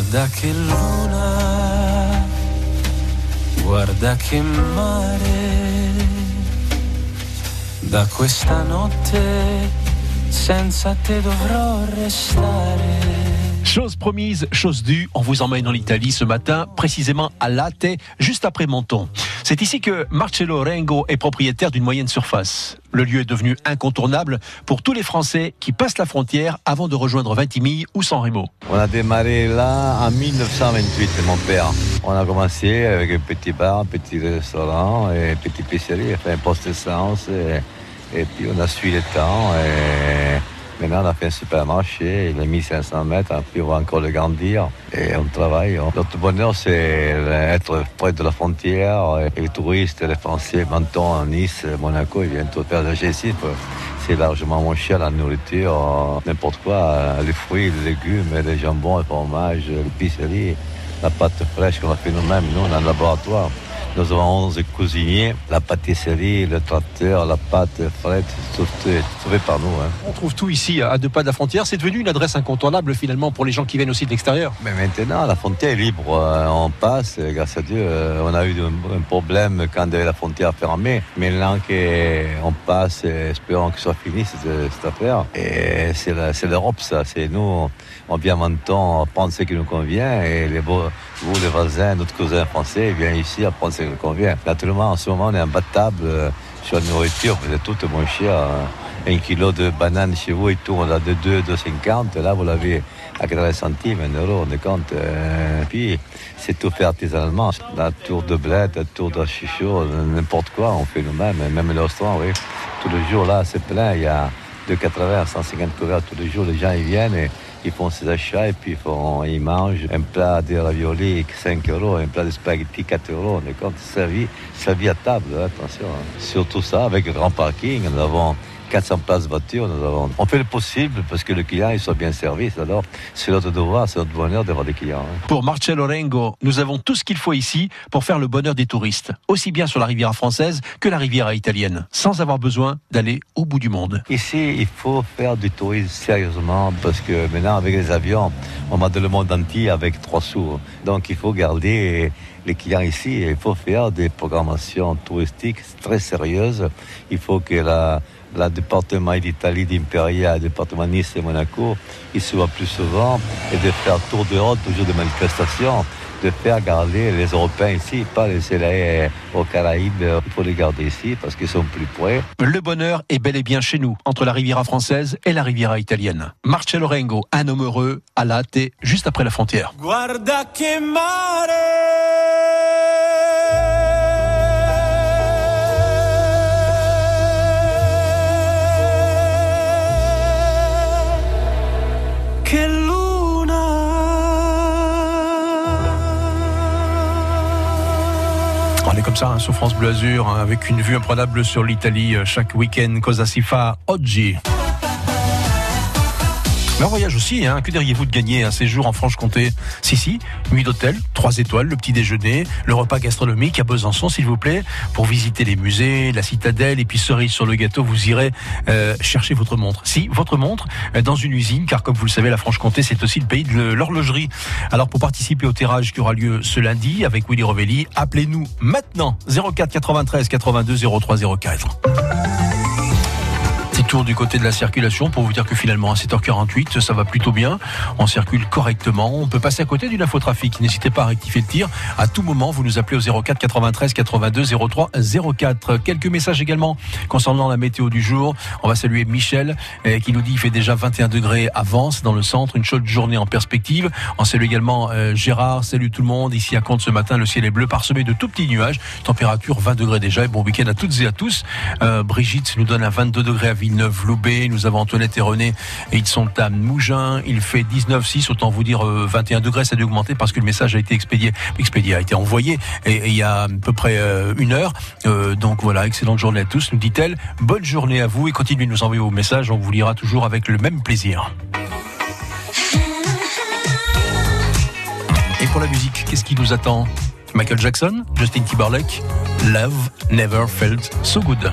Guarda che luna, guarda che mare, da questa notte senza te dovrò restare. Chose promise, chose due, on vous emmène en Italie ce matin, précisément à Latte, juste après Menton. C'est ici que Marcello Rengo est propriétaire d'une moyenne surface. Le lieu est devenu incontournable pour tous les Français qui passent la frontière avant de rejoindre Vintimille ou San Remo. On a démarré là en 1928, mon père. On a commencé avec un petit bar, un petit restaurant et une petite pizzeria, enfin un poste d'essence. Et, et puis on a suivi le temps. Maintenant, on a fait un supermarché, il a mis 500 mètres, puis on va encore le grandir et on travaille. Notre bonheur, c'est être près de la frontière. Les touristes, les Français, Menton, Nice, Monaco, ils viennent tout faire de ici. C'est largement moins cher la nourriture, n'importe quoi, les fruits, les légumes, les jambons, le fromage, l'épicerie, la pâte fraîche qu'on a fait nous-mêmes. Nous, a un laboratoire. Nous avons 11 cuisiniers, la pâtisserie, le tracteur, la pâte fraîche, tout est trouvé par nous. Hein. On trouve tout ici à deux pas de la frontière. C'est devenu une adresse incontournable finalement pour les gens qui viennent aussi de l'extérieur. Mais maintenant, la frontière est libre. Euh, on passe, grâce à Dieu. Euh, on a eu un problème quand la frontière fermée. Maintenant qu'on passe, espérons que ce soit fini cette, affaire. Et c'est l'Europe, ça. C'est nous. On vient maintenant prendre ce qui nous convient et les, vous, les voisins, notre cousin français, viennent ici à prendre ce qui nous convient. Naturellement, en ce moment, on est imbattable euh, sur la nourriture, vous êtes tout moins cher. Hein. Un kilo de bananes chez vous, il tourne à de 2, 2,50. Là, vous l'avez à 80 centimes, 1 euro, on est compte. Euh, puis, c'est tout fait artisanalement. La tour de bled, la tour de chichot, n'importe quoi, on fait nous-mêmes. Même le restaurant, oui. Tous les jours, là, c'est plein. Il y a de 80 à 150 couverts tous les jours. Les gens, ils viennent et ils font ses achats et puis ils, mangent un plat de ravioli 5 euros, un plat de spaghetti 4 euros. On est compte, servi, servi à table, hein, attention. Hein. Surtout ça, avec grand parking, nous avons 400 places voiture, nous avons. On fait le possible parce que le client il soit bien servi. Alors, c'est notre devoir, c'est notre bonheur d'avoir des clients. Hein. Pour Marcello Rengo, nous avons tout ce qu'il faut ici pour faire le bonheur des touristes, aussi bien sur la rivière française que la rivière italienne, sans avoir besoin d'aller au bout du monde. Ici, il faut faire du tourisme sérieusement parce que maintenant, avec les avions, on va dans le monde entier avec trois sous. Donc, il faut garder les clients ici. Il faut faire des programmations touristiques très sérieuses. Il faut que la département d'Italie, d'Imperia, le département Nice et Monaco, ils se voient plus souvent et de faire tour d'Europe, toujours des manifestations, de faire garder les Européens ici, pas les aller aux Caraïbes. Il faut les garder ici parce qu'ils sont plus près. Le bonheur est bel et bien chez nous, entre la Riviera française et la Riviera italienne. Marcello Rengo, un homme heureux, à Latte, juste après la frontière. Guarda che mare comme ça, hein, sur France Bleu Azur, hein, avec une vue imprenable sur l'Italie euh, chaque week-end. Cosa si fa oggi? Mais voyage aussi, hein, que diriez-vous de gagner un séjour en Franche-Comté? Si, si, nuit d'hôtel, 3 étoiles, le petit déjeuner, le repas gastronomique à Besançon, s'il vous plaît, pour visiter les musées, la citadelle, et puis cerise sur le gâteau, vous irez euh, chercher votre montre. Si, votre montre, euh, dans une usine, car comme vous le savez, la Franche-Comté, c'est aussi le pays de l'horlogerie. Alors, pour participer au tirage qui aura lieu ce lundi avec Willy Rovelli, appelez-nous maintenant. 04 93 82 03 04 tour du côté de la circulation pour vous dire que finalement à 7h48 ça va plutôt bien. On circule correctement. On peut passer à côté d'une infotrafic. N'hésitez pas à rectifier le tir. À tout moment, vous nous appelez au 04 93 82 03 04. Quelques messages également concernant la météo du jour. On va saluer Michel eh, qui nous dit qu'il fait déjà 21 degrés à Vence dans le centre. Une chaude journée en perspective. On salue également euh, Gérard. Salut tout le monde. Ici à Comte ce matin, le ciel est bleu parsemé de tout petits nuages. Température 20 degrés déjà. Et bon week-end à toutes et à tous. Euh, Brigitte nous donne un 22 degrés à Nous avons Antoinette et René, ils sont à Mougins. Il fait 19,6, autant vous dire 21 euh, degrés, ça a dû augmenter parce que le message a été expédié, expédié a été envoyé et, il y a à peu près euh, une heure. Euh, donc voilà, excellente journée à tous, nous dit-elle. Bonne journée à vous et continuez de nous envoyer vos messages, on vous lira toujours avec le même plaisir. Et pour la musique, qu'est-ce qui nous attend? Michael Jackson, Justin Timberlake, Love Never Felt So Good.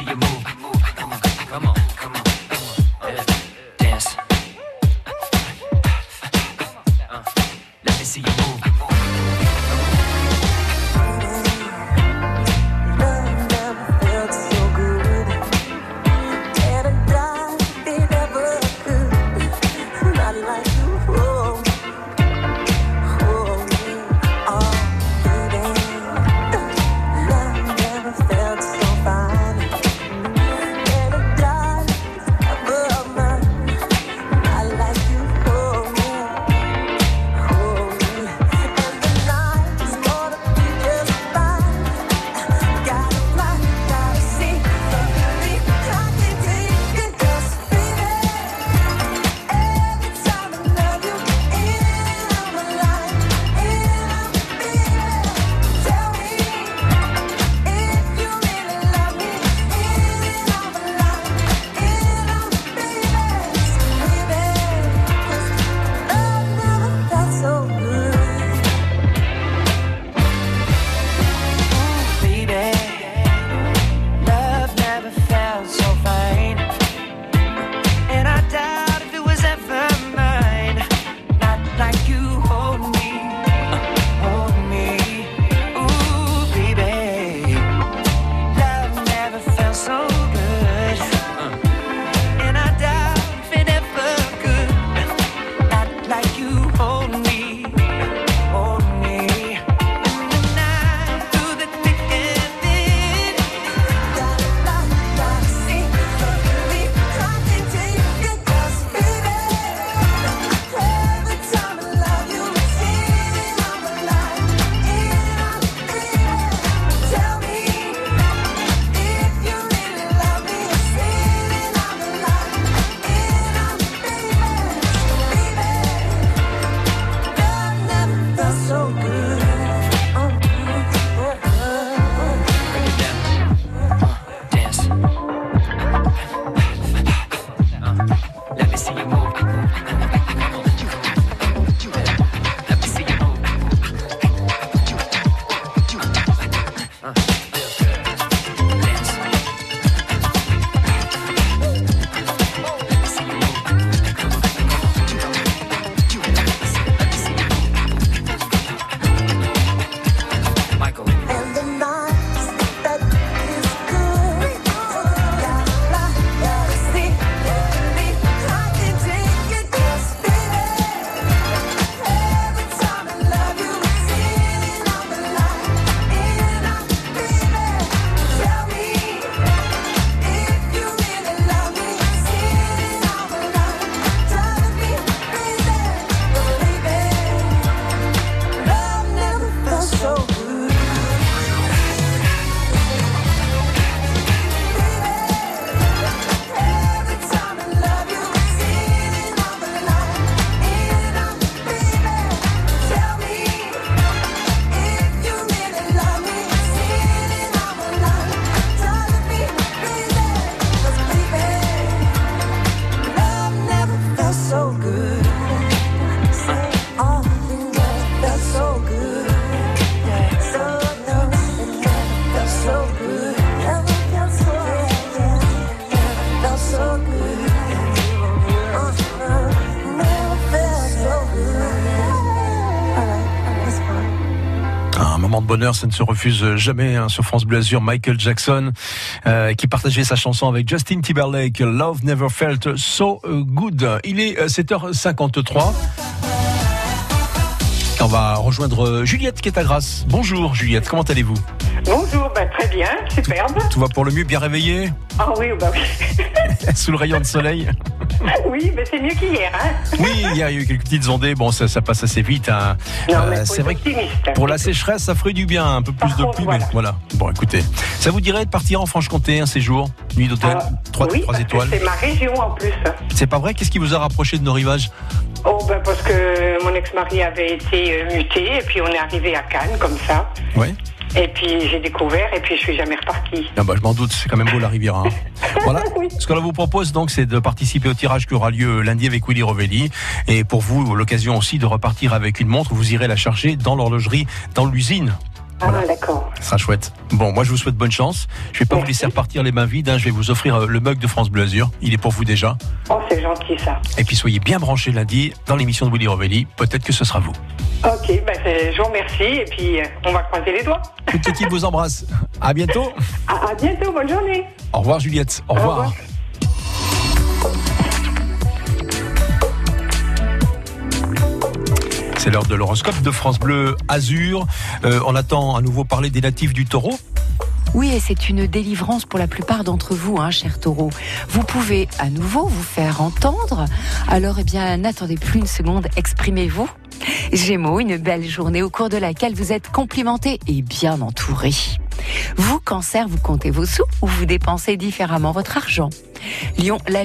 see you move. Bonheur, ça ne se refuse jamais hein, sur France Bleu. Michael Jackson, euh, qui partageait sa chanson avec Justin Timberlake, Love Never Felt So Good. Il est euh, 7h53. On va rejoindre Juliette qui est à Grasse. Bonjour Juliette, comment allez-vous? Bonjour, bah, très bien, superbe. Tout va pour le mieux, bien réveillé Ah oui, bah oui. Sous le rayon de soleil oui, mais c'est mieux qu'hier, hein. Oui, il y a eu quelques petites ondées, bon ça, ça passe assez vite. hein. Non, Euh, c'est vrai que optimiste. pour la sécheresse, ça ferait du bien, un peu plus Par de contre, pluie, mais voilà. voilà. Bon écoutez, ça vous dirait de partir en Franche-Comté un séjour Nuit d'hôtel, Ah, 3 oui, trois que étoiles? C'est ma région en plus. C'est pas vrai? Qu'est-ce qui vous a rapproché de nos rivages? Oh, ben parce que mon ex-mari avait été euh, muté et puis on est arrivé à Cannes comme ça. Ouais. Et puis j'ai découvert et puis je suis jamais repartie. Ah bah, je m'en doute, c'est quand même beau la Riviera. hein. Voilà. Oui. Ce qu'on vous propose donc, c'est de participer au tirage qui aura lieu lundi avec Willy Rovelli. Et pour vous, l'occasion aussi de repartir avec une montre. Vous irez la chercher dans l'horlogerie, dans l'usine. Ah, d'accord. Ça sera chouette. Bon, moi je vous souhaite bonne chance. Je vais pas vous laisser repartir les mains vides. hein. Je vais vous offrir euh, le mug de France Bleu Azur. Il est pour vous déjà. Oh, c'est gentil ça. Et puis soyez bien branchés lundi dans l'émission de Willy Rovelli. Peut-être que ce sera vous. Ok, ben, je vous remercie et puis euh, on va croiser les doigts. Toute l'équipe vous embrasse? À bientôt. À, à bientôt, bonne journée. Au revoir Juliette. Au revoir. revoir. C'est l'heure de l'horoscope de France Bleu Azur. Euh, on attend à nouveau parler des natifs du taureau. Oui, et c'est une délivrance pour la plupart d'entre vous, hein, chers taureaux. Vous pouvez à nouveau vous faire entendre. Alors, eh bien, n'attendez plus une seconde, exprimez-vous. Gémeaux, une belle journée au cours de laquelle vous êtes complimenté et bien entouré. Vous, cancer, vous comptez vos sous ou vous dépensez différemment votre argent? Lion, la